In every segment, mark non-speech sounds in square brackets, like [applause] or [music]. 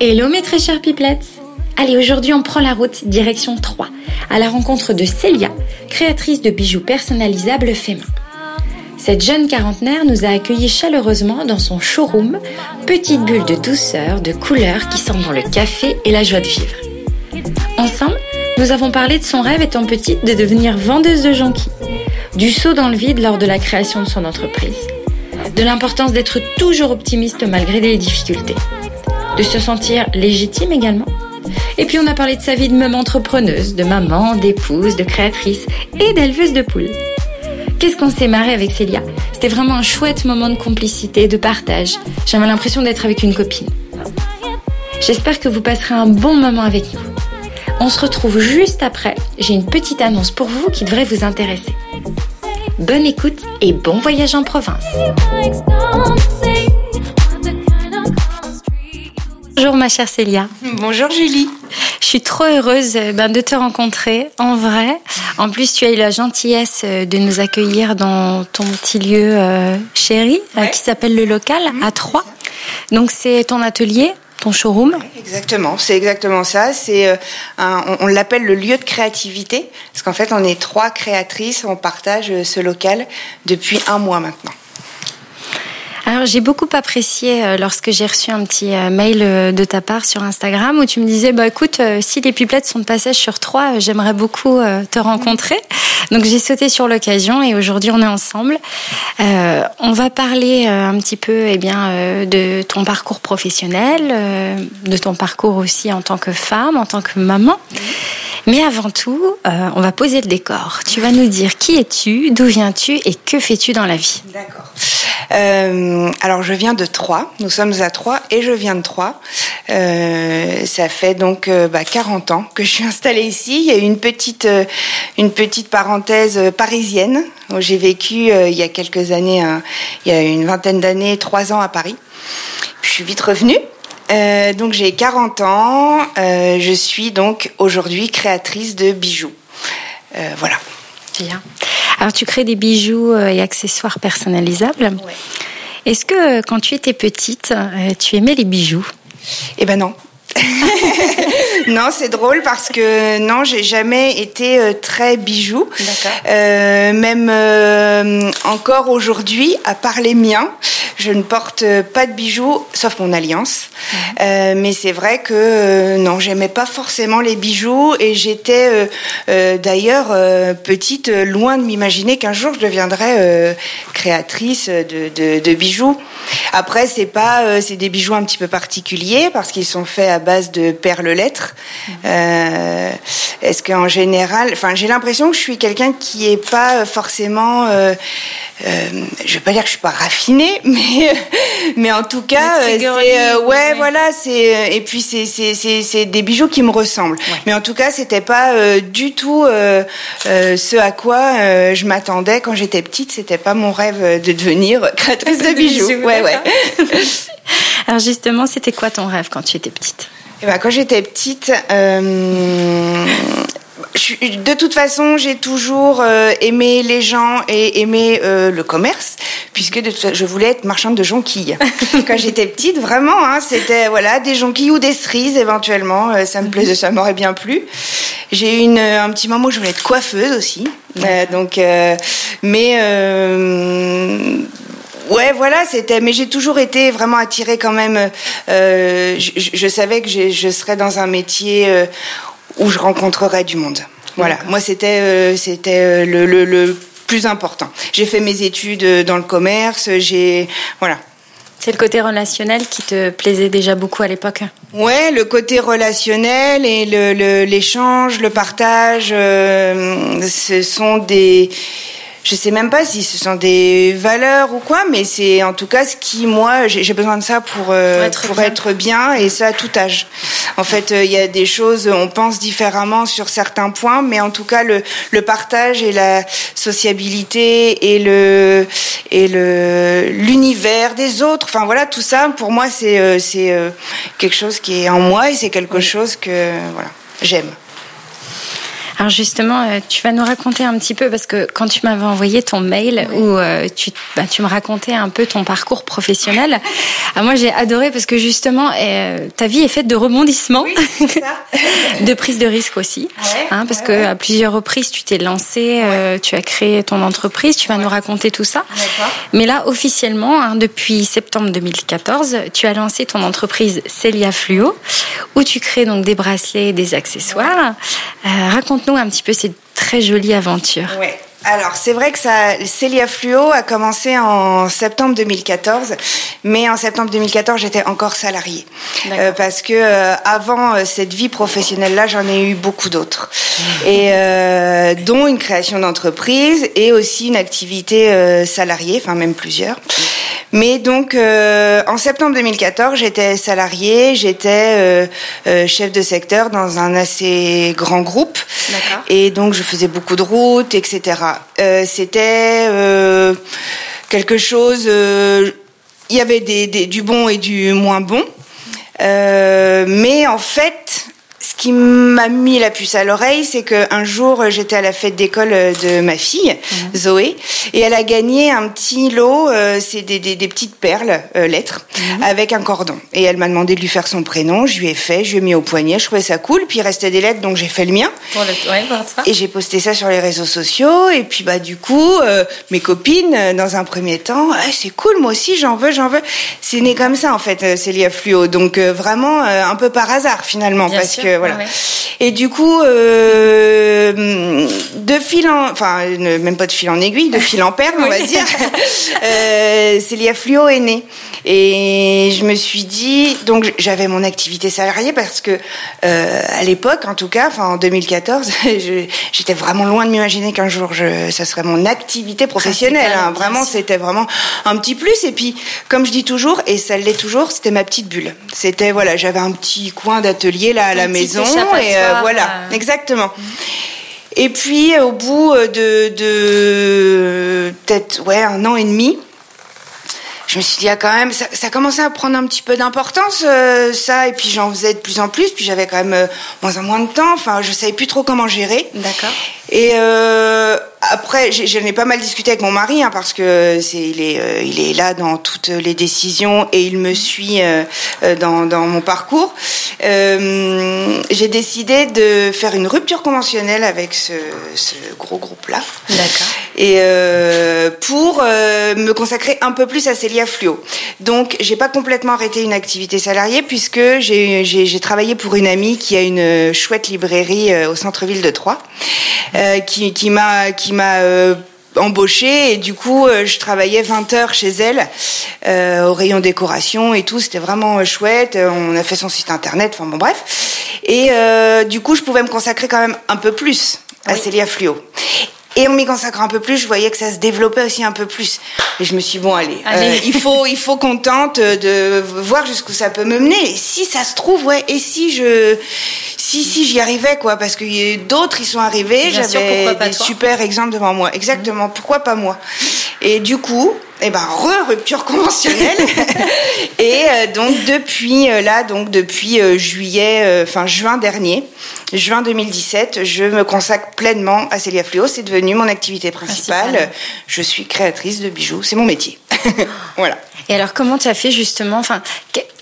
Hello mes très chères pipelettes Allez, aujourd'hui on prend la route direction 3, à la rencontre de Célia, créatrice de bijoux personnalisables faits main. Cette jeune quarantenaire nous a accueillis chaleureusement dans son showroom, petite bulle de douceur, de couleur qui sent dans le café et la joie de vivre. Ensemble, nous avons parlé de son rêve étant petite de devenir vendeuse de jonquilles, du saut dans le vide lors de la création de son entreprise, de l'importance d'être toujours optimiste malgré les difficultés de se sentir légitime également. Et puis on a parlé de sa vie de même entrepreneuse, de maman, d'épouse, de créatrice et d'éleveuse de poules. Qu'est-ce qu'on s'est marré avec Célia? C'était vraiment un chouette moment de complicité, de partage. J'avais l'impression d'être avec une copine. J'espère que vous passerez un bon moment avec nous. On se retrouve juste après. J'ai une petite annonce pour vous qui devrait vous intéresser. Bonne écoute et bon voyage en province. Bonjour ma chère Célia. Bonjour Julie. Je suis trop heureuse euh, ben, de te rencontrer en vrai. En plus, tu as eu la gentillesse euh, de nous accueillir dans ton petit lieu euh, chéri qui s'appelle le local mhm. à Troyes. Donc c'est ton atelier ton showroom Exactement, c'est exactement ça. C'est on, on l'appelle le lieu de créativité parce qu'en fait on est trois créatrices, on partage ce local depuis un mois maintenant. Alors j'ai beaucoup apprécié euh, lorsque j'ai reçu un petit euh, mail euh, de ta part sur Instagram où tu me disais bah écoute si les pipelettes sont de passage sur trois j'aimerais beaucoup te rencontrer. Donc j'ai sauté sur l'occasion et aujourd'hui on est ensemble. on va parler un petit peu eh bien de ton parcours professionnel, de ton parcours aussi en tant que femme, en tant que maman. Mais avant tout, on va poser le décor. Tu vas nous dire qui es-tu, d'où viens-tu et que fais-tu dans la vie? D'accord. Euh, alors je viens de Troyes, nous sommes à Troyes et je viens de Troyes. Euh, ça fait donc euh, bah, 40 ans que je suis installée ici. Il y a une petite, une petite parenthèse parisienne où j'ai vécu il y a quelques années, il y a une vingtaine d'années, trois ans à Paris. je suis vite revenue. Donc j'ai 40 ans, je suis donc aujourd'hui créatrice de bijoux. Euh, voilà. Bien. Alors tu crées des bijoux euh, et accessoires personnalisables. Est-ce que euh, quand tu étais petite, euh, tu aimais les bijoux? Eh ben non. [laughs] non, c'est drôle parce que non, j'ai jamais été euh, très bijou. Euh, même euh, encore aujourd'hui, à part les miens, je ne porte pas de bijoux, sauf mon alliance. Mais c'est vrai que non, j'aimais pas forcément les bijoux et j'étais d'ailleurs petite, loin de m'imaginer qu'un jour je deviendrais créatrice de, de, de, bijoux. Après, c'est pas, c'est des bijoux un petit peu particuliers parce qu'ils sont faits à base de perles lettres. Euh, Est-ce qu'en général, enfin, j'ai l'impression que je suis quelqu'un qui est pas forcément, euh, euh, je vais pas dire que je suis pas raffinée, [laughs] mais mais en tout cas, c'est euh, ouais, voilà, c'est et puis c'est des bijoux qui me ressemblent. Mais en tout cas, c'était pas euh, du tout euh, ce à quoi je m'attendais quand j'étais petite. C'était pas mon rêve de devenir [laughs] créatrice de bijoux. Ouais, ouais. [laughs] [laughs] Alors justement, c'était quoi ton rêve quand tu étais petite? Eh ben, quand j'étais petite, euh, de toute façon, j'ai toujours euh, aimé les gens et aimé euh, le commerce, puisque de je voulais être marchande de jonquilles. [laughs] Quand j'étais petite, vraiment, hein, c'était voilà des jonquilles ou des cerises éventuellement. Euh, ça me plaisait, ça m'aurait bien plu. J'ai eu une, un petit moment où je voulais être coiffeuse aussi. donc, mais Ouais, voilà, c'était. Mais j'ai toujours été vraiment attirée quand même. Euh, je, je, savais que je serais dans un métier euh, où je rencontrerais du monde. Voilà, moi c'était euh, c'était euh, le, le, le, plus important. J'ai fait mes études dans le commerce. J'ai voilà. C'est le côté relationnel qui te plaisait déjà beaucoup à l'époque? Ouais, le côté relationnel et l'échange, le, le, partage, euh, ce sont des je sais même pas si ce sont des valeurs ou quoi, mais c'est en tout cas ce qui, moi, j'ai besoin de ça pour, euh, être, pour bien. être, bien. et ça à tout âge. En fait, euh, il y a des choses, on pense différemment sur certains points, mais en tout cas, le, le partage et la sociabilité et le et le l'univers des autres, enfin voilà, tout ça, pour moi, c'est euh, c'est quelque chose qui est en moi et c'est quelque chose que voilà j'aime. Alors justement, euh, tu vas nous raconter un petit peu parce que quand tu m'avais envoyé ton mail où euh, tu, bah, tu me racontais un peu ton parcours professionnel, [laughs] ah, moi j'ai adoré parce que justement euh, ta vie est faite de rebondissements, [laughs] de prise de risque aussi, hein, parce que à plusieurs reprises tu t'es lancé, tu as créé ton entreprise, tu vas nous raconter tout ça. Mais là officiellement, hein, depuis septembre 2014, tu as lancé ton entreprise Celia Fluo où tu crées donc des bracelets et des accessoires. raconte un petit peu cette très jolie aventure. Alors, c'est vrai que ça, Célia Fluo a commencé en septembre 2014, mais en septembre 2014, j'étais encore salariée. Euh, parce que euh, avant euh, cette vie professionnelle-là, j'en ai eu beaucoup d'autres. Et dont une création d'entreprise et aussi une activité salariée, enfin même plusieurs. Mais donc, euh, en septembre 2014, j'étais salariée, j'étais euh, euh, chef de secteur dans un assez grand groupe. Et donc, je faisais beaucoup de routes, etc. C'était quelque chose... il y avait du bon et du moins bon. mais en fait, qui m'a mis la puce à l'oreille, c'est qu'un jour, j'étais à la fête d'école de ma fille, mhm. Zoé, et elle a gagné un petit lot, euh, c'est des, des, des, petites perles, euh, lettres, mhm. avec un cordon. Et elle m'a demandé de lui faire son prénom, je lui ai fait, je lui ai mis au poignet, je trouvais ça cool, puis il restait des lettres, donc j'ai fait le mien. Pour le... ouais, et j'ai posté ça sur les réseaux sociaux, et puis bah du coup, euh, mes copines, dans un premier temps, c'est cool, moi aussi, j'en veux, j'en veux. C'est né comme ça, en fait, Célia Fluo, donc vraiment un peu par hasard, finalement, parce que voilà. Et du coup, euh, de fil en, enfin même pas de fil en aiguille, de fil en perle, on va dire, [laughs] euh, Célia Fluo est née. Et je me suis dit, donc j'avais mon activité salariée parce que euh, à l'époque, en tout cas, enfin en 2014, [laughs] j'étais vraiment loin de m'imaginer qu'un jour je, ça serait mon activité professionnelle. Hein. Vraiment, c'était vraiment un petit plus. Et puis, comme je dis toujours, et ça l'est toujours, c'était ma petite bulle. C'était voilà, j'avais un petit coin d'atelier là à la maison et euh, voilà, euh. exactement. Et puis au bout de, de peut-être ouais un an et demi, je me suis dit, ah, quand même, ça, ça commençait à prendre un petit peu d'importance, euh, ça, et puis j'en faisais de plus en plus, puis j'avais quand même euh, moins en moins de temps, enfin, je savais plus trop comment gérer. D'accord. Et euh, après, j'en ai pas mal discuté avec mon mari, hein, parce que c'est, il est, euh, il est là dans toutes les décisions et il me suit dans, dans mon parcours. j'ai décidé de faire une rupture conventionnelle avec ce, ce gros groupe-là. D'accord. Et pour me consacrer un peu plus à Célia Fluo. Donc, j'ai pas complètement arrêté une activité salariée puisque j'ai travaillé pour une amie qui a une chouette librairie euh, au centre-ville de Troyes, euh, qui, qui m'a qui m'a euh, embauchée. Et du coup je travaillais 20 heures chez elle au rayon décoration et tout. C'était vraiment chouette. On a fait son site internet. Enfin bon bref. Et du coup je pouvais me consacrer quand même un peu plus à Célia Fluo et en m'y consacrant un peu plus, je voyais que ça se développait aussi un peu plus. Et je me suis dit, bon, allez, euh, il faut, il faut qu'on tente de voir jusqu'où ça peut me mener. Et si ça se trouve, ouais, et si je, si, si, j'y arrivais, quoi, parce que d'autres, ils sont arrivés, j'avais des super exemples devant moi. Exactement. Mmh. Pourquoi pas moi? Et du coup, eh ben, re-rupture conventionnelle. [laughs] et euh, donc, depuis euh, là, donc, depuis juillet, enfin, juin dernier, juin 2017, je me consacre pleinement à Célia Fluo. C'est devenu mon activité principale. je suis créatrice de bijoux. C'est mon métier. [laughs] voilà. Et alors, comment tu as fait justement? Enfin,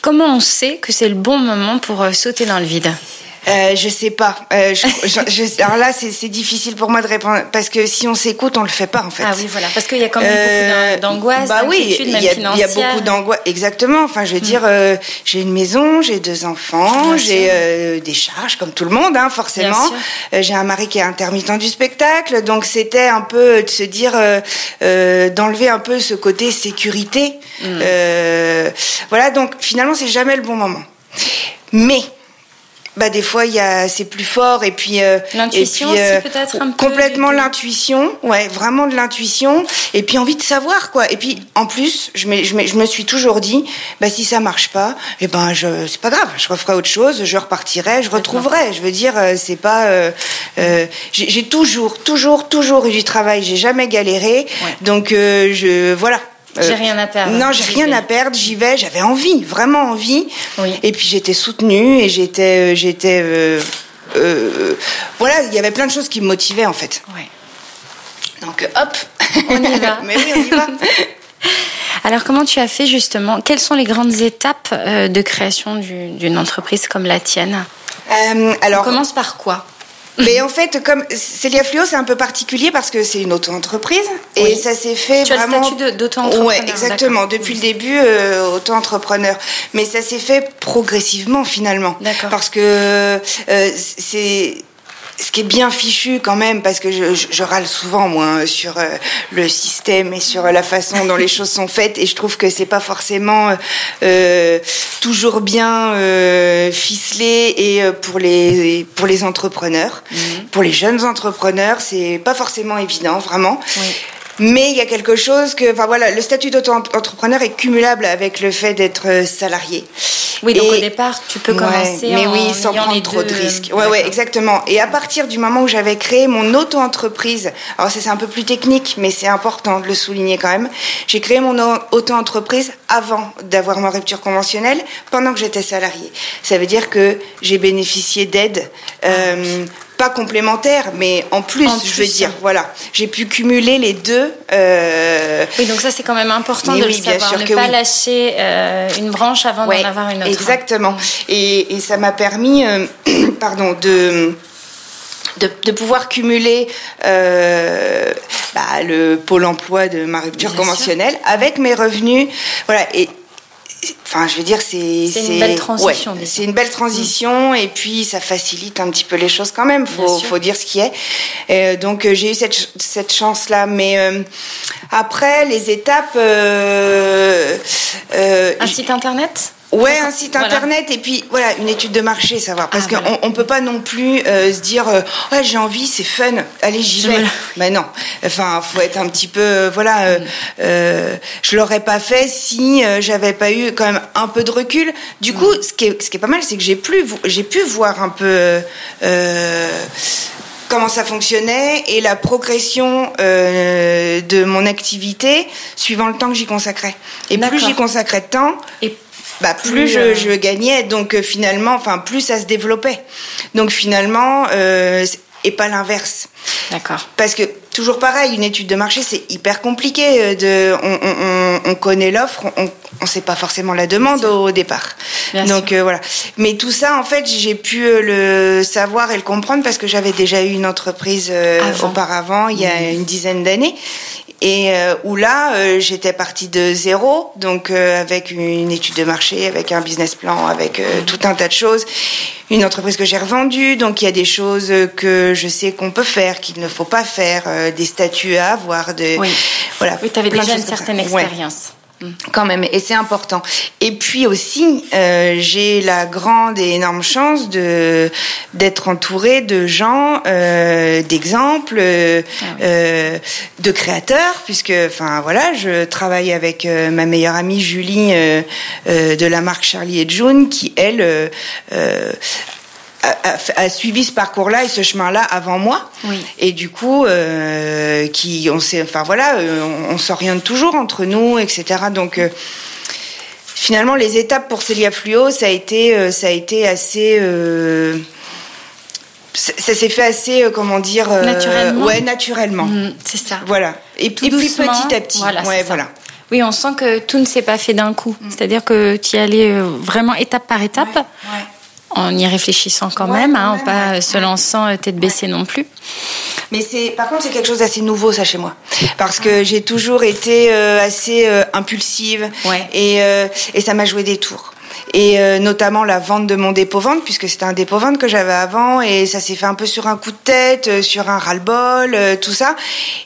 comment on sait que c'est le bon moment pour euh, sauter dans le vide? Euh, je sais pas. Euh, je, alors là, c'est difficile pour moi de répondre parce que si on s'écoute, on le fait pas en fait. Ah oui, voilà, parce qu'il y a quand même beaucoup d'angoisse, bah oui, il y, a, il y a beaucoup d'angoisse. Exactement. Enfin, je veux hmm. dire, euh, j'ai une maison, j'ai deux enfants, j'ai euh, des charges comme tout le monde, hein, forcément. Euh, j'ai un mari qui est intermittent du spectacle, donc c'était un peu de se dire, d'enlever un peu ce côté sécurité. Hmm. voilà, donc finalement, c'est jamais le bon moment. Mais bah des fois il y a c'est plus fort et puis euh, l'intuition euh, peut-être un peu complètement l'intuition. Ouais vraiment de l'intuition et puis envie de savoir quoi. Et puis en plus je me, je me, je me suis toujours dit bah si ça marche pas et eh ben je c'est pas grave je referai autre chose je repartirai je retrouverai. Je veux dire euh, c'est pas euh, euh, j'ai toujours toujours toujours eu du travail j'ai jamais galéré. Donc je voilà j'ai rien à perdre. Non, j'ai rien à perdre. J'y vais. J'avais envie, vraiment envie. Oui. Et puis j'étais soutenue et j'étais, euh, j'étais. Euh, voilà, il y avait plein de choses qui me motivaient en fait. Ouais. Donc hop, on y va. [laughs] Mais oui, on y va. [laughs] Alors comment tu as fait justement? Quelles sont les grandes étapes de création d'une entreprise comme la tienne? Alors, On commence par quoi? Mais en fait, comme Célia Fluo, c'est un peu particulier parce que c'est une auto-entreprise et ça s'est fait tu vraiment. As le statut d'auto-entrepreneur. Ouais, exactement. Depuis le début, euh, auto-entrepreneur. Mais ça s'est fait progressivement finalement. D'accord. Parce que euh, c'est ce qui est bien fichu quand même, parce que je, je, râle souvent moi sur euh, le système et sur la façon dont les [laughs] choses sont faites, et je trouve que c'est pas forcément euh, toujours bien euh, ficelé et euh, pour les pour les entrepreneurs, mhm. pour les jeunes entrepreneurs, c'est pas forcément évident vraiment. Oui. Mais il y a quelque chose que, enfin voilà, le statut d'auto-entrepreneur est cumulable avec le fait d'être euh, salarié. Oui, donc au départ, tu peux commencer mais oui, sans prendre trop de risques. Ouais, ouais, exactement. Et à partir du moment où j'avais créé mon auto-entreprise, alors c'est un peu plus technique, mais c'est important de le souligner quand même. J'ai créé mon auto-entreprise avant d'avoir ma rupture conventionnelle, pendant que j'étais salarié. Ça veut dire que j'ai bénéficié d'aide euh, pas complémentaire, mais en plus, je veux dire, voilà, j'ai pu cumuler les deux. Euh... Oui, donc ça c'est quand même important de le savoir, ne pas lâcher euh, une branche avant d'en avoir une autre. Exactement, mm. et, et, ça m'a permis, euh, [clears throat] pardon, de de, de, pouvoir cumuler bah, le pôle emploi de ma rupture conventionnelle avec mes revenus. Voilà. Et Enfin, je veux dire, c'est c'est une belle transition. c'est une belle transition et puis ça facilite un petit peu les choses quand même. Faut faut dire ce qui est. Euh, donc euh, j'ai eu cette cette chance là, mais euh, après les étapes. un site internet? Ouais, un site internet et puis voilà une étude de marché, savoir parce ah, qu'on on peut pas non plus euh, se dire euh, ouais j'ai envie, c'est fun, allez j'y vais. Mais [laughs] non, enfin faut être un petit peu euh, voilà, euh, mm. euh, je l'aurais pas fait si j'avais pas eu quand même un peu de recul. Du coup, mm. ce qui est ce qui est pas mal, c'est que j'ai plus j'ai pu voir un peu comment ça fonctionnait et la progression euh, de mon activité suivant le temps que j'y consacrais. Et plus j'y consacrais de temps, et bah plus, je, euh, je, gagnais, donc euh, finalement, enfin plus ça se développait. Donc finalement, euh, et pas l'inverse. D'accord. Parce que toujours pareil, une étude de marché, c'est hyper compliqué. Euh, de, on, on, on connaît l'offre, on ne sait pas forcément la demande au, départ. Donc euh, voilà. Mais tout ça, en fait, j'ai pu le savoir et le comprendre parce que j'avais déjà eu une entreprise auparavant, il y a une dizaine d'années et euh, où là euh, j'étais partie de zéro donc euh, avec une étude de marché avec un business plan avec tout un tas de choses. Une entreprise que j'ai revendue donc il y a des choses que je sais qu'on peut faire qu'il ne faut pas faire des statuts à avoir de oui. voilà oui tu avais déjà une certaine expérience quand même, et c'est important. Et puis aussi, euh, j'ai la grande et énorme chance de d'être entourée de gens, euh, d'exemples, euh, ah de créateurs, puisque, enfin voilà, je travaille avec ma meilleure amie Julie de la marque Charlie et June, qui elle a, suivi ce parcours-là et ce chemin-là avant moi. Oui. Et du coup, euh, qui, on sait, enfin voilà, euh, on, s'oriente toujours entre nous, etc. Donc euh, finalement, les étapes pour Célia Fluo, ça a été, ça a été assez ça s'est fait assez, comment dire, naturellement. Ouais, naturellement. Mm, c'est ça. Voilà. Et, puis petit à petit. Voilà, ouais, voilà. Oui, on sent que tout ne s'est pas fait d'un coup. Mm. C'est-à-dire que tu y allais vraiment étape par étape. Ouais, en y réfléchissant quand même, hein, pas se lançant euh, tête baissée non plus. Mais c'est, par contre, c'est quelque chose d'assez nouveau ça chez moi, parce que j'ai toujours été euh, assez euh, impulsive. Et, et ça m'a joué des tours. Et notamment la vente de mon dépôt-vente, puisque c'était un dépôt-vente que j'avais avant, et ça s'est fait un peu sur un coup de tête, sur un ras-le-bol, tout ça,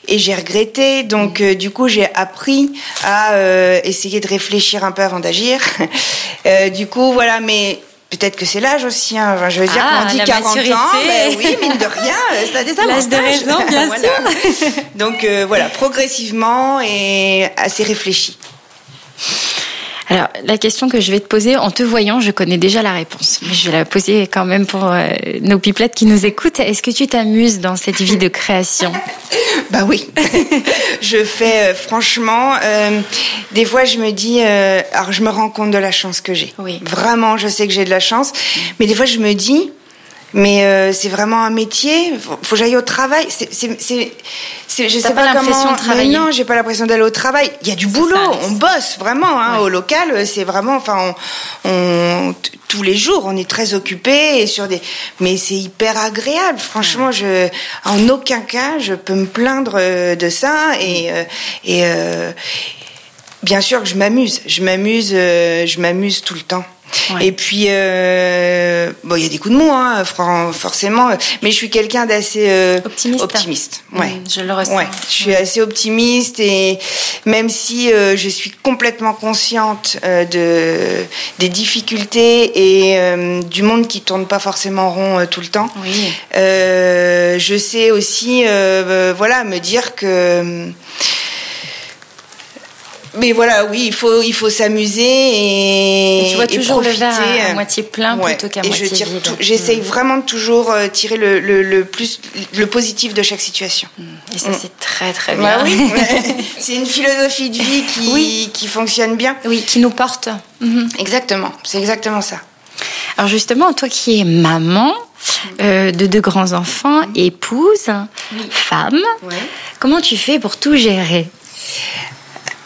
et j'ai regretté, donc du coup j'ai appris à essayer de réfléchir un peu avant d'agir. [laughs] du coup, voilà, mais Peut-être que c'est l'âge aussi. Hein. je veux dire, ah, on dit 40 ans, ben oui, mine de rien, ça a des avantages. L'âge de raison, bien [laughs] sûr. Donc euh, voilà, progressivement et assez réfléchi. Alors, la question que je vais te poser, en te voyant, je connais déjà la réponse, mais je vais la poser quand même pour euh, nos pipelettes qui nous écoutent. Est-ce que tu t'amuses dans cette vie de création? [laughs] Bah oui. [laughs] je fais, euh, franchement, euh, des fois je me dis, alors je me rends compte de la chance que j'ai. Oui. Vraiment, je sais que j'ai de la chance, mais des fois je me dis, mais euh, c'est vraiment un métier. Faut, faut que j'aille au travail. C'est, c'est, c'est, je sais pas pas, l'impression comment. de travailler. Mais non, j'ai pas l'impression d'aller au travail. Il y a du boulot. ça, on bosse vraiment hein, Ouais. au local. C'est vraiment, enfin, on, on- tous les jours, on est très occupé et sur des. Mais c'est hyper agréable. Franchement, je, en aucun cas, je peux me plaindre euh, de ça et euh, et euh, bien sûr que je m'amuse. Je m'amuse, euh, je m'amuse tout le temps. Ouais. Et puis, euh, bon, il y a des coups de mou, hein, forcément, mais je suis quelqu'un d'assez euh, Optimiste. optimiste. Ouais. Mm, je le ressens. Ouais, je suis assez optimiste et même si euh, je suis complètement consciente euh, de des difficultés et du monde qui tourne pas forcément rond tout le temps, Oui. je sais aussi, voilà, me dire que. Mais voilà, oui, il faut, il faut s'amuser et, Et tu vois toujours le verre à, à moitié plein Ouais. plutôt qu'à moitié je vide. J'essaye vraiment de toujours euh, tirer le, le, le plus, le positif de chaque situation. Et ça, c'est très très bien. Bah oui, [laughs] [laughs] c'est une philosophie de vie qui, Oui. qui fonctionne bien. oui, qui nous porte. Mhm. Exactement, c'est exactement ça. Alors justement, toi qui es maman euh, de deux grands enfants, épouse, femme, comment tu fais pour tout gérer?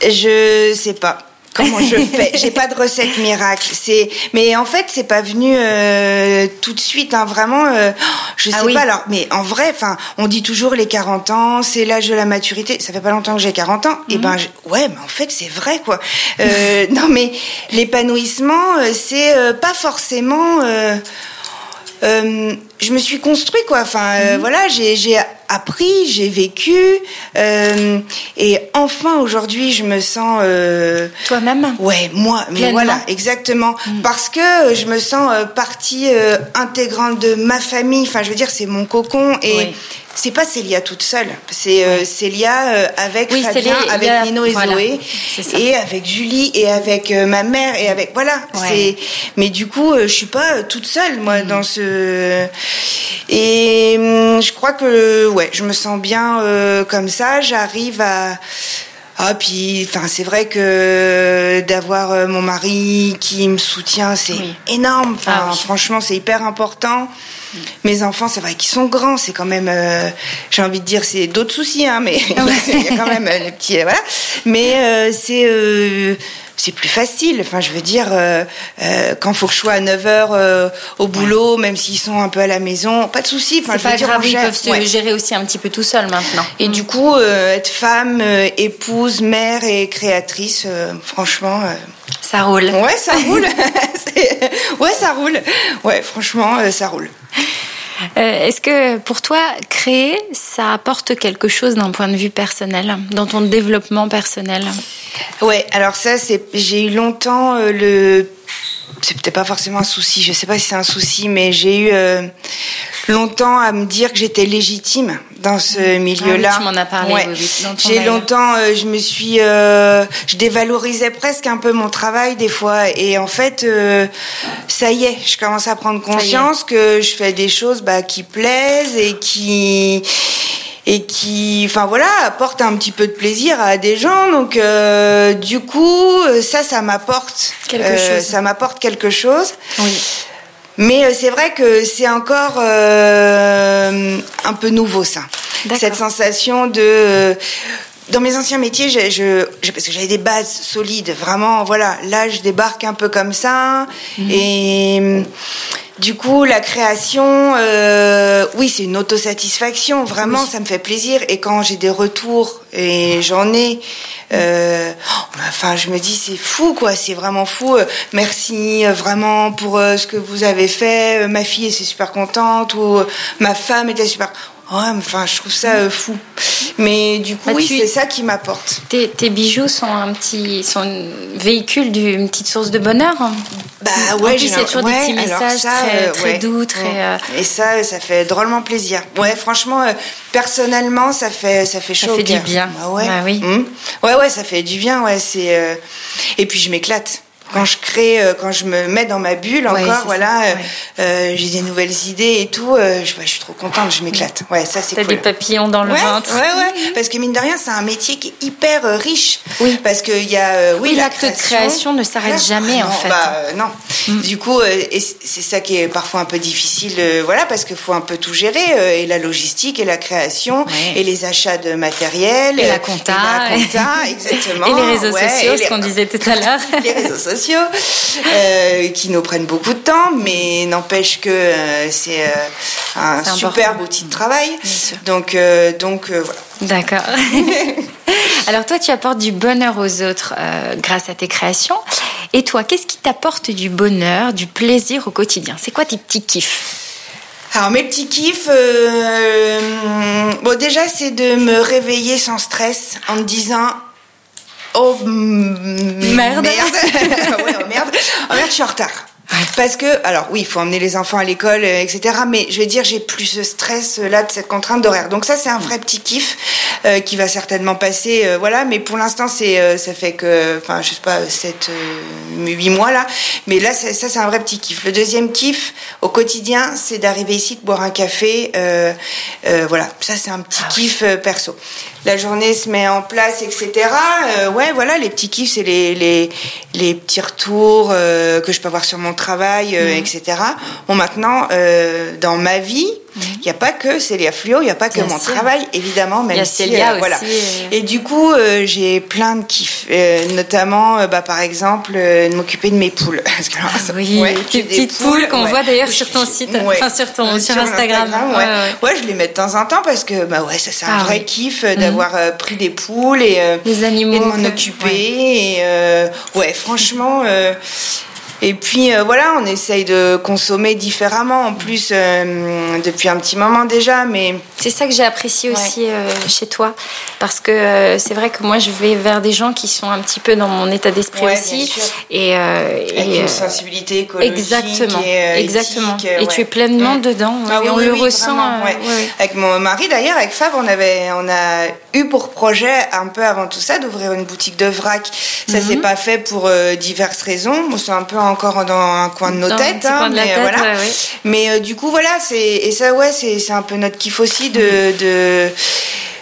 Je sais pas comment je [laughs] fais. J'ai pas de recette miracle. C'est, mais en fait, c'est pas venu euh, tout de suite. Hein, vraiment, euh, je sais Ah oui. pas. Alors, mais en vrai, enfin, on dit toujours les 40 ans, c'est l'âge de la maturité. Ça fait pas longtemps que j'ai 40 ans. Et ben, je- ouais, mais en fait, c'est vrai, quoi. Euh, [laughs] non, mais l'épanouissement, c'est pas forcément. Euh, euh, je me suis construit quoi. Enfin euh, voilà, j'ai j'ai appris, j'ai vécu euh, et enfin aujourd'hui je me sens euh, Toi-même ouais moi mais voilà exactement parce que je me sens euh, partie euh, intégrante de ma famille. Enfin je veux dire c'est mon cocon et Oui. c'est pas Célia toute seule. C'est euh, Célia euh, avec Oui, Fabien, Célia, avec a- Nino et voilà, Zoé et avec Julie et avec euh, ma mère et avec voilà Ouais. c'est mais du coup euh, je suis pas euh, toute seule moi Mm. dans ce et hum, je crois que ouais je me sens bien euh, comme ça j'arrive à ah puis enfin c'est vrai que d'avoir euh, mon mari qui me soutient c'est Oui. énorme enfin Ah oui. franchement c'est hyper important mes enfants c'est vrai qu'ils sont grands c'est quand même euh, j'ai envie de dire c'est d'autres soucis hein mais [laughs] il y a quand même euh, les petits euh, voilà mais euh, c'est euh, c'est plus facile. Enfin, je veux dire, quand sois à 9h au boulot, même s'ils sont un peu à la maison, pas de souci. Enfin, C'est pas dire, grave, ils peuvent se Ouais. gérer aussi un petit peu tout seuls maintenant. Et du coup, euh, être femme, épouse, mère et créatrice, franchement, Ça roule. ouais, ça roule. [laughs] Ouais, ça roule. Ouais, franchement, ça roule. Euh, Est-ce que pour toi, créer, ça apporte quelque chose d'un point de vue personnel, dans ton développement personnel? Ouais, alors ça, j'ai eu longtemps euh, le, c'est peut-être pas forcément un souci, je sais pas si c'est un souci, mais j'ai eu euh, longtemps à me dire que j'étais légitime dans ce milieu-là. Ah tu m'en as parlé, Ouais. oui, J'ai longtemps, euh, je me suis, euh, je dévalorisais presque un peu mon travail des fois, et en fait, ça y est, je commence à prendre conscience que je fais des choses bah, qui plaisent et qui et qui, enfin voilà, apporte un petit peu de plaisir à des gens. Donc euh, du coup, euh, ça, ça m'apporte Quelque euh, chose. Ça m'apporte quelque chose. Oui. Mais c'est vrai que c'est encore euh, un peu nouveau ça. Cette sensation de dans mes anciens métiers, j'ai- je, je- parce que j'avais des bases solides, vraiment, voilà. Là, je débarque un peu comme ça, Mhm. et du coup, la création, euh, oui, c'est une autosatisfaction, vraiment, Oui. ça me fait plaisir. Et quand j'ai des retours, et j'en ai, euh, oh, enfin, je me dis, c'est fou, quoi, c'est vraiment fou. Euh, Merci euh, vraiment pour ce que vous avez fait. Ma fille était super contente, ou ma femme était super. Ouais, mais enfin, je trouve ça euh, fou. Mais du coup, Bah, oui, tu- c'est ça qui m'apporte. Tes, tes bijoux sont un petit, sont un véhicule d'une petite source de bonheur. Bah En ouais, j'ai- toujours des ouais, petits alors messages ça, très- euh, très ouais. doux, très, Ouais. euh, Et ça, ça fait drôlement plaisir. Ouais, franchement, euh, personnellement, ça fait ça fait Ça chaud. au fait du bien. Bah ouais. Bah oui. Hum. Ouais, ouais, ça fait du bien. Ouais, c'est. euh, Et puis je m'éclate. Quand je crée, quand je me mets dans ma bulle encore, voilà, j'ai des nouvelles idées et tout. je, je, suis trop contente, je m'éclate. Ouais, ça c'est cool. T'as des papillons dans le ventre. Ouais, ouais. Parce que mine de rien, c'est un métier qui est hyper riche. Oui. Parce qu'il y a, oui, l'acte de création ne s'arrête jamais en fait. Bah, non. Mm. Du coup, et c'est ça qui est parfois un peu difficile, voilà, parce qu'il faut un peu tout gérer et la logistique et la création et les achats de matériel et la compta, et la compta [laughs] exactement, et les réseaux sociaux, ce qu'on disait tout à l'heure, [laughs] les réseaux sociaux euh, qui nous prennent beaucoup de temps, mais n'empêche que euh, c'est euh, un superbe outil de travail. Donc, donc voilà. D'accord. [laughs] Alors toi, tu apportes du bonheur aux autres grâce à tes créations. Et toi, qu'est-ce qui t'apporte du bonheur, du plaisir au quotidien? C'est quoi tes petits kiffs? Alors mes petits kiffs, euh, bon déjà c'est de me réveiller sans stress en me disant oh merde, merde, ouais, [laughs] oh, merde, oh merde, je suis en retard. Parce que, alors oui, il faut emmener les enfants à l'école, euh, etc. Mais je vais dire, j'ai plus ce stress euh, là de cette contrainte d'horaire. Donc ça, c'est un vrai petit kiff euh, qui va certainement passer, voilà. Mais pour l'instant, c'est, ça fait que, enfin, je sais pas, 7, 8 mois là. Mais là, ça, c'est un vrai petit kiff. Le deuxième kiff au quotidien, c'est d'arriver ici, de boire un café. voilà, ça c'est un petit ah kiff perso la journée se met en place, etc. Euh, ouais, voilà, les petits kiffs, c'est les, les, les, petits retours euh, que je peux avoir sur mon travail, euh, mmh. etc. Bon, maintenant, euh, dans ma vie, il mhm. n'y a pas que Célia Fluo, il n'y a pas que mon travail, évidemment, même y si, Célia euh, voilà. Et du coup, j'ai plein de kiffs, euh, notamment, bah, par exemple, de m'occuper de mes poules. [laughs] oui, ouais, des petites poules, qu'on voit d'ailleurs sur ton site, enfin sur ton sur, Instagram. ouais. je les mets de temps en temps parce que bah ouais, ça c'est un ah vrai kiff d'avoir mhm. pris des poules et, des animaux et de m'en occuper. Et ouais, franchement. Et puis euh, voilà, on essaye de consommer différemment. En plus euh, depuis un petit moment déjà, mais c'est ça que j'ai apprécié aussi euh, chez toi, parce que c'est vrai que moi je vais vers des gens qui sont un petit peu dans mon état d'esprit aussi, et, avec une sensibilité écologique, exactement, et, exactement, et tu es pleinement mm. dedans, ah, on le ressent. Avec mon mari d'ailleurs, avec Fab, on avait, on a eu pour projet un peu avant tout ça d'ouvrir une boutique de vrac. Ça s'est mhm. pas fait pour diverses raisons, c'est un peu encore dans un coin de nos têtes, hein, mais tête, voilà. Mais euh, du coup voilà, c'est et ça ouais, c'est un peu notre kiff aussi de, de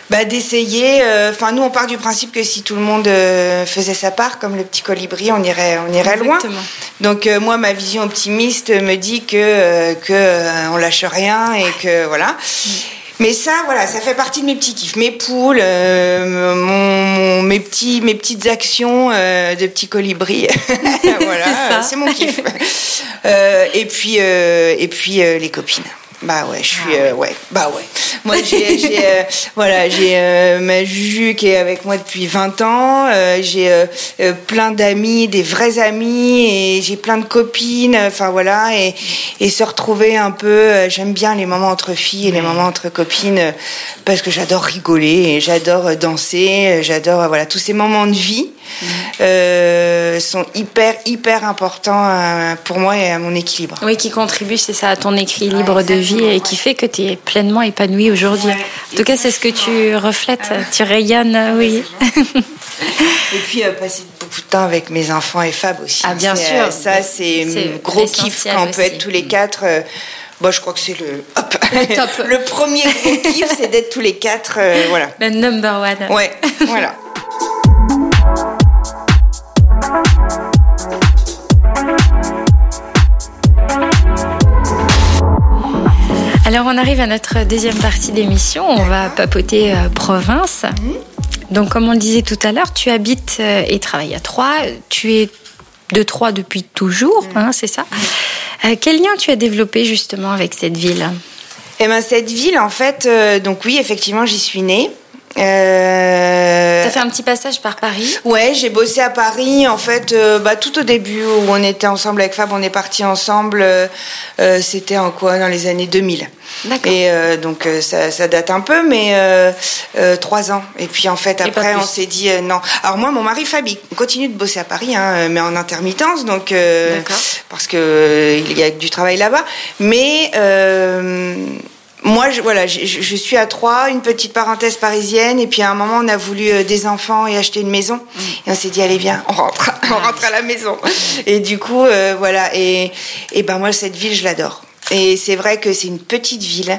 bah, d'essayer. Euh, enfin, nous, on part du principe que si tout le monde euh, faisait sa part, comme le petit colibri, on irait, on irait loin. Donc, moi, ma vision optimiste me dit que que on lâche rien et que voilà. Mm. Mais ça, voilà, ça fait partie de mes petits kiffs. Mes poules, euh, mon, mes, petits, mes petites actions euh, de petits colibris. [laughs] voilà, [laughs] c'est mon kiff. Euh, et puis, et puis les copines. Bah ouais, je suis ah euh, ouais. Bah ouais. Moi j'ai [laughs] euh, voilà, j'ai euh, ma Juju qui est avec moi depuis 20 ans, j'ai plein d'amis, des vrais amis et j'ai plein de copines, enfin voilà et, et se retrouver un peu, j'aime bien les moments entre filles et les moments entre copines parce que j'adore rigoler et j'adore danser, j'adore voilà tous ces moments de vie. Euh, sont hyper hyper importants euh, pour moi et à mon équilibre. Oui, qui contribuent, c'est ça, à ton équilibre de vie et qui fait que tu es pleinement épanoui aujourd'hui. en tout cas, c'est ce que tu reflètes, tu rayonnes, oui. et puis euh, passer beaucoup de temps avec mes enfants et Fab aussi. Ah bien sûr. ça, c'est gros kiff quand on peut être tous les quatre. Bon, je crois que c'est le, le, [laughs] le premier kiff, c'est d'être tous les quatre, voilà. Le number one. Ouais, voilà. [laughs] Alors on arrive à notre deuxième partie d'émission, on va papoter euh, province. Donc comme on le disait tout à l'heure, tu habites euh, et travailles à Troyes, tu es de Troyes depuis toujours, hein, c'est ça? Euh, Quel lien tu as développé justement avec cette ville? Eh ben cette ville en fait, donc oui effectivement j'y suis née. Un petit passage par Paris Ouais, j'ai bossé à Paris. En fait, euh, bah, tout au début où on était ensemble avec Fab, on est parti ensemble. Euh, euh C'était en quoi Dans les années 2000. D'accord. Et euh, donc ça, ça, date un peu, mais trois ans. Et puis en fait, après, on s'est dit non. Alors moi, mon mari Fab, il continue de bosser à Paris, hein, mais en intermittence, donc parce que il y a du travail là-bas. Mais moi, je, voilà, je, je, suis à Troyes, une petite parenthèse parisienne, et puis à un moment, on a voulu euh, des enfants et acheter une maison, et on s'est dit, allez, viens, on rentre, [laughs] on rentre à la maison. Et du coup, euh, voilà, et, et ben moi, cette ville, je l'adore. Et c'est vrai que c'est une petite ville,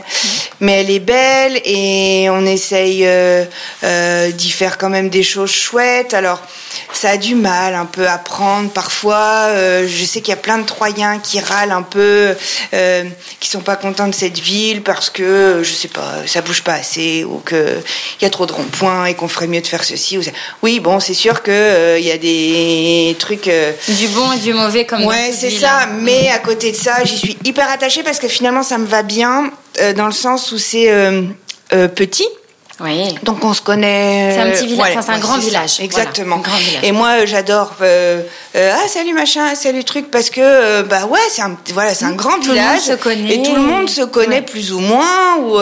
mais elle est belle et on essaye euh, euh, d'y faire quand même des choses chouettes. Alors, ça a du mal un peu à prendre parfois. Euh, je sais qu'il y a plein de Troyens qui râlent un peu, qui sont pas contents de cette ville parce que, je sais pas, ça bouge pas assez ou que il y a trop de ronds-points et qu'on ferait mieux de faire ceci ou ça. Oui, bon, c'est sûr que il y a des trucs. du bon et du mauvais comme. Ouais, c'est ça. Hein. Mais à côté de ça, j'y suis hyper attachée parce que finalement, ça me va bien dans le sens où c'est petit. Oui. Donc on se connaît. C'est un petit village, enfin, c'est un grand village. Exactement. grand village. Et moi j'adore euh, euh, ah salut machin, salut truc parce que euh, bah ouais c'est un voilà c'est un grand tout village. Tout le monde se connaît. Et tout le monde se connaît plus ou moins. Ou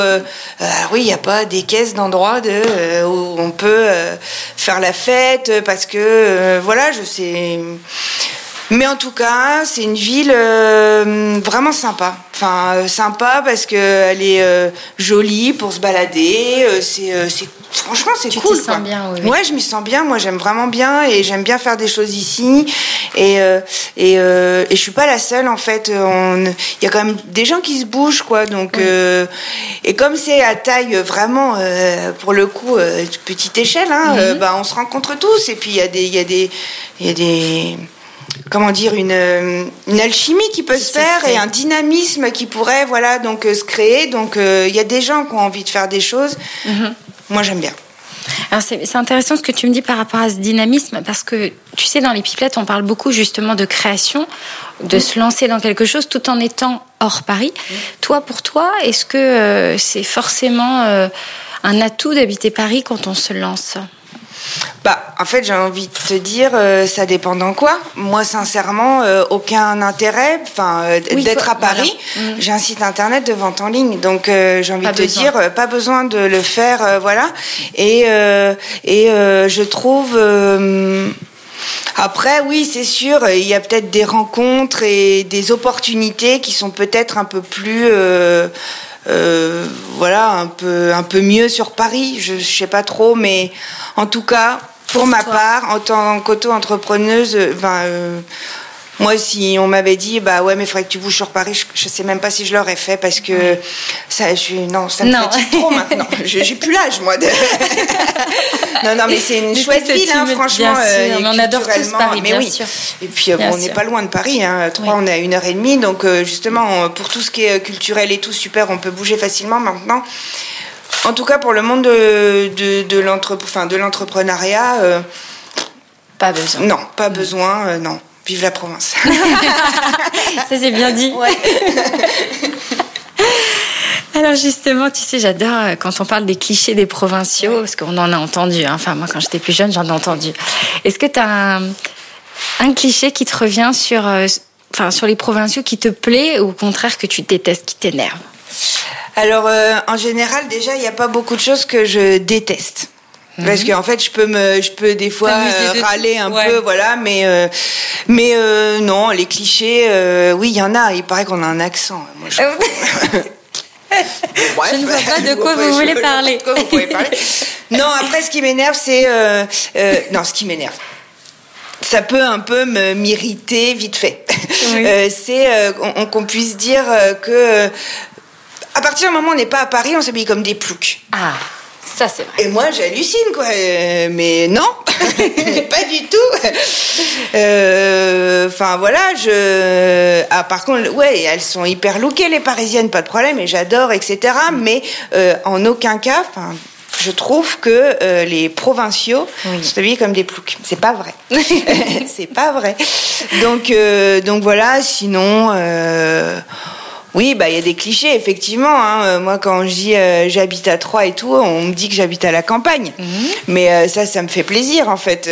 oui il n'y a pas des caisses d'endroits de où on peut faire la fête parce que voilà je sais mais en tout cas, c'est une ville euh, vraiment sympa. Enfin, euh, sympa parce que elle est euh, jolie pour se balader. c'est, franchement, c'est cool. Tu sens bien, oui, Ouais, je m'y sens bien. Moi, j'aime vraiment bien et j'aime bien faire des choses ici. Et et, et je suis pas la seule en fait. Il y a quand même des gens qui se bougent, quoi. Donc et comme c'est à taille vraiment, pour le coup, petite échelle, hein, mhm. bah, on se rencontre tous. Et puis il y a des, il y a des, il y a des comment dire une, une alchimie qui peut se faire et un dynamisme qui pourrait voilà donc euh, se créer. Donc euh, il y a des gens qui ont envie de faire des choses. Mhm. moi j'aime bien. C'est intéressant ce que tu me dis par rapport à ce dynamisme parce que tu sais dans les pipelettes on parle beaucoup justement de création de se lancer dans quelque chose tout en étant hors Paris toi pour toi est-ce que euh, c'est forcément un atout d'habiter Paris quand on se lance? Bah, en fait, j'ai envie de te dire, euh, ça dépend dans quoi. Moi, sincèrement, euh, aucun intérêt, enfin, euh, d'être à Paris. Mm. J'ai un site internet de vente en ligne, donc j'ai envie de te dire, pas besoin de le faire, voilà. Et et je trouve. Après, oui, c'est sûr, il y a peut-être des rencontres et des opportunités qui sont peut-être un peu plus euh, voilà, un peu, un peu mieux sur Paris. Je, je sais pas trop, mais en tout cas, pour, ma part, en tant qu'auto-entrepreneuse, enfin, euh, moi, si on m'avait dit, bah ouais, mais il faudrait que tu bouges sur Paris, je, ne sais même pas si je l'aurais fait parce que ça, je suis, non, ça me fatigue trop [laughs] maintenant. J'ai plus l'âge, moi. De... [laughs] non, non, mais c'est une chouette ville, hein, franchement. Euh, on adore tous Paris, mais bien oui. sûr. Et puis, euh, on n'est pas loin de Paris. Hein. Trois, on est à une heure et demie, donc euh, justement, pour tout ce qui est culturel et tout, super, on peut bouger facilement maintenant. En tout cas, pour le monde de, de, de l'entrepreneuriat. Euh, pas besoin. Non, pas besoin, non. Vive la province. [laughs] Ça c'est bien dit. [laughs] Alors justement, tu sais, j'adore euh, quand on parle des clichés des provinciaux, parce qu'on en a entendu. Hein. Enfin, moi, quand j'étais plus jeune, j'en ai entendu. Est-ce que tu as un, cliché qui te revient sur, euh, enfin, sur les provinciaux qui te plaît, ou au contraire que tu détestes, qui t'énerve Alors, euh, en général, déjà, il n'y a pas beaucoup de choses que je déteste. Mhm. Parce qu'en fait, je peux me, je peux des fois euh, râler un peu, voilà, mais euh, mais euh, non, les clichés, oui, il y en a. Il paraît qu'on a un accent. Moi, je... [laughs] je ne vois pas de [laughs] quoi vous voulez parler. non, après, ce qui m'énerve, c'est non, ce qui m'énerve. Ça peut un peu m'irriter vite fait. [laughs] c'est qu'on puisse dire que à partir du moment où on n'est pas à Paris, on s'habille comme des ploucs. Ah. Ça, c'est vrai. Et moi, j'hallucine, quoi. Euh, mais non, [laughs] pas du tout. Euh, enfin, voilà, je. Ah, par contre, ouais, elles sont hyper lookées, les parisiennes, pas de problème, et j'adore, etc. Mais euh, en aucun cas, enfin. Je trouve que les provinciaux sont habillés comme des ploucs. C'est pas vrai. [laughs] [laughs] c'est pas vrai. Donc, donc voilà. Sinon, oui, bah il y a des clichés effectivement. Hein. Euh, moi, quand je dis euh, j'habite à Troyes et tout, on me dit que j'habite à la campagne. Mhm. Mais euh, ça, ça me fait plaisir en fait.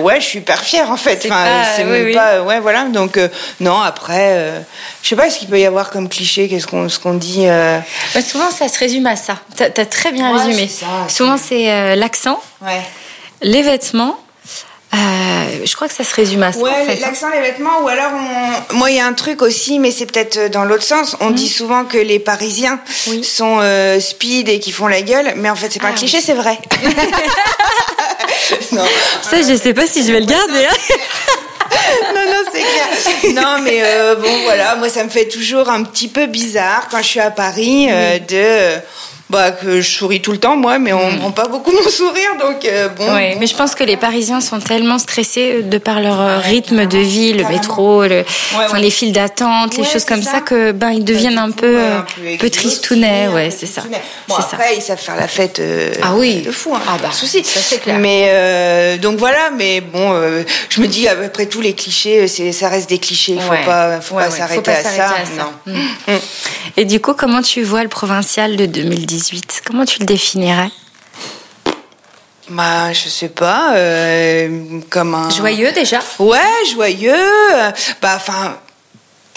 ouais, je suis hyper fière en fait. Enfin, c'est oui, pas, ouais, voilà. Donc non, après, je sais pas ce qu'il peut y avoir comme cliché. Qu'est-ce qu'on ce qu'on dit bah, Souvent, ça se résume à ça. T'as as très bien résumé. souvent, c'est l'accent, les vêtements. Euh, je crois que ça se résume à ça. Ouais, hein. l'accent des vêtements, ou alors moi il y a un truc aussi, mais c'est peut-être dans l'autre sens. On dit souvent que les Parisiens sont euh, speed et qui font la gueule, mais en fait c'est pas un ah cliché, c'est vrai. [laughs] non. Ça, je sais pas si je vais le garder. Hein. [laughs] non, non, c'est clair. Non, mais euh, bon, voilà, moi, ça me fait toujours un petit peu bizarre quand je suis à Paris de bah, que je souris tout le temps, moi, mais on ne prend pas beaucoup mon sourire, donc euh, bon. Mais je pense que les Parisiens sont tellement stressés euh, de par leur euh, rythme de vie, le métro, le, enfin, les files d'attente, les choses comme ça. que ben ils deviennent un peu, un peu, tristounets, ouais, c'est ça. Bon, après, ça. ils savent faire la fête ah oui. de fou, hein, ah bah, souci. Ça c'est clair. Mais donc voilà, mais bon, je me dis après tous les clichés, ça reste des clichés, il faut pas, faut pas s'arrêter à, ça. Non. Mm. Mm. Et du coup, comment tu vois le provincial de 2010 Comment tu le définirais? Bah, je sais pas, euh, comme un... Joyeux déjà? Ouais, joyeux. Bah, enfin,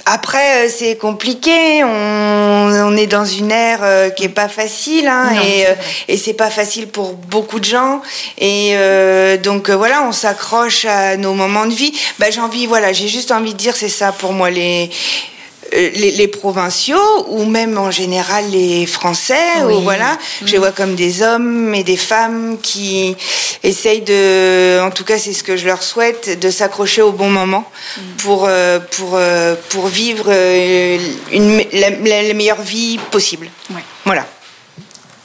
après, euh, c'est compliqué. On, est dans une ère euh, qui est pas facile, hein, et, et c'est pas facile pour beaucoup de gens. Et donc voilà, on s'accroche à nos moments de vie. Bah, j'ai envie, voilà, j'ai juste envie de dire, c'est ça pour moi les euh, les, provinciaux ou même en général les Français ou voilà, mm. je les vois comme des hommes et des femmes qui essayent de, en tout cas c'est ce que je leur souhaite, de s'accrocher au bon moment mm. pour euh, pour euh, pour vivre une, la, la, meilleure vie possible. Voilà.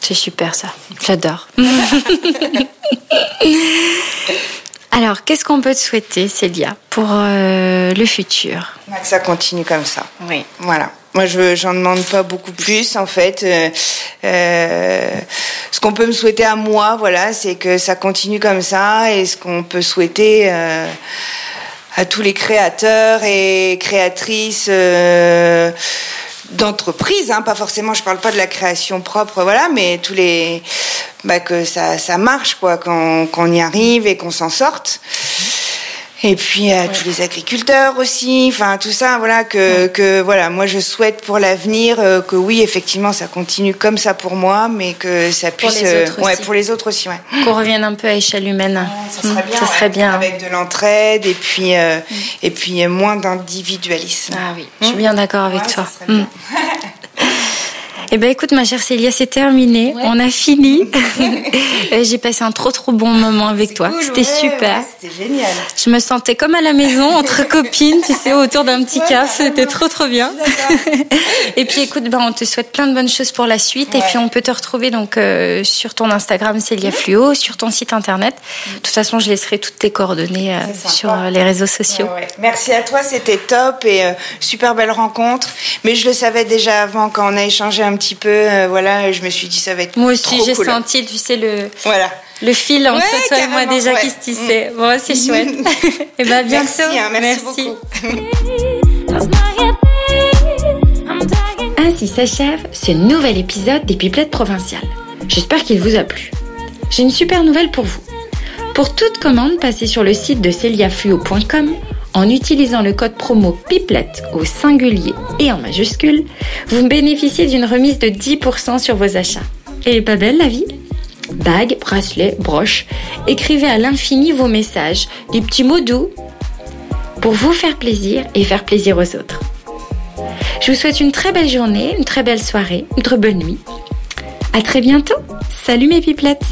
C'est super ça, j'adore. [laughs] Alors, qu'est-ce qu'on peut te souhaiter, Célia, pour euh, le futur? Que ça continue comme ça. Oui. Voilà. Moi, je j'en demande pas beaucoup plus, en fait. Euh, euh, ce qu'on peut me souhaiter à moi, voilà, c'est que ça continue comme ça, et ce qu'on peut souhaiter à tous les créateurs et créatrices d'entreprise, hein, pas forcément, je parle pas de la création propre, voilà, mais tous les, bah, que ça, ça marche, quoi, qu'on y arrive et qu'on s'en sorte. Et puis à tous les agriculteurs aussi, enfin tout ça, voilà que, que voilà, moi je souhaite pour l'avenir euh, que oui effectivement ça continue comme ça pour moi, mais que ça puisse pour les euh, autres, ouais, aussi. pour les autres aussi, ouais. Qu'on revienne un peu à échelle humaine. ça serait bien, ça serait bien. avec de l'entraide et puis euh, mm. et puis moins d'individualisme. Ah oui, je suis bien d'accord avec toi. [laughs] Eh ben écoute ma chère Célia, c'est terminé, on a fini. [laughs] [laughs] Euh, j'ai passé un trop trop bon moment avec toi. C'était super. C'était génial. Je me sentais comme à la maison entre [laughs] copines, tu sais, autour d'un petit café. C'était trop trop bien. et puis écoute, ben on te souhaite plein de bonnes choses pour la suite. Et puis on peut te retrouver donc euh, sur ton Instagram Célia Fluo, sur ton site internet. De toute façon, je laisserai toutes tes coordonnées euh, sur les réseaux sociaux. Merci à toi, c'était top et super belle rencontre. Mais je le savais déjà avant quand on a échangé un petit peu, euh, voilà, je me suis dit ça va être Moi aussi, j'ai senti, tu sais, le, voilà. le fil entre toi et moi déjà qui se tissait. Mm. Bon, c'est chouette. et [laughs] eh ben, bientôt. Merci, hein, merci, beaucoup. [laughs] Ainsi s'achève ce nouvel épisode des Pipelettes provinciales. J'espère qu'il vous a plu. J'ai une super nouvelle pour vous. Pour toute commande, passez sur le site de celiafluo.com en utilisant le code promo PIPLET au singulier et en majuscule, vous bénéficiez d'une remise de 10% sur vos achats. Est pas belle la vie? Bagues, bracelets, broches, écrivez à l'infini vos messages, des petits mots doux pour vous faire plaisir et faire plaisir aux autres. Je vous souhaite une très belle journée, une très belle soirée, une très bonne nuit. À très bientôt. Salut mes pipelettes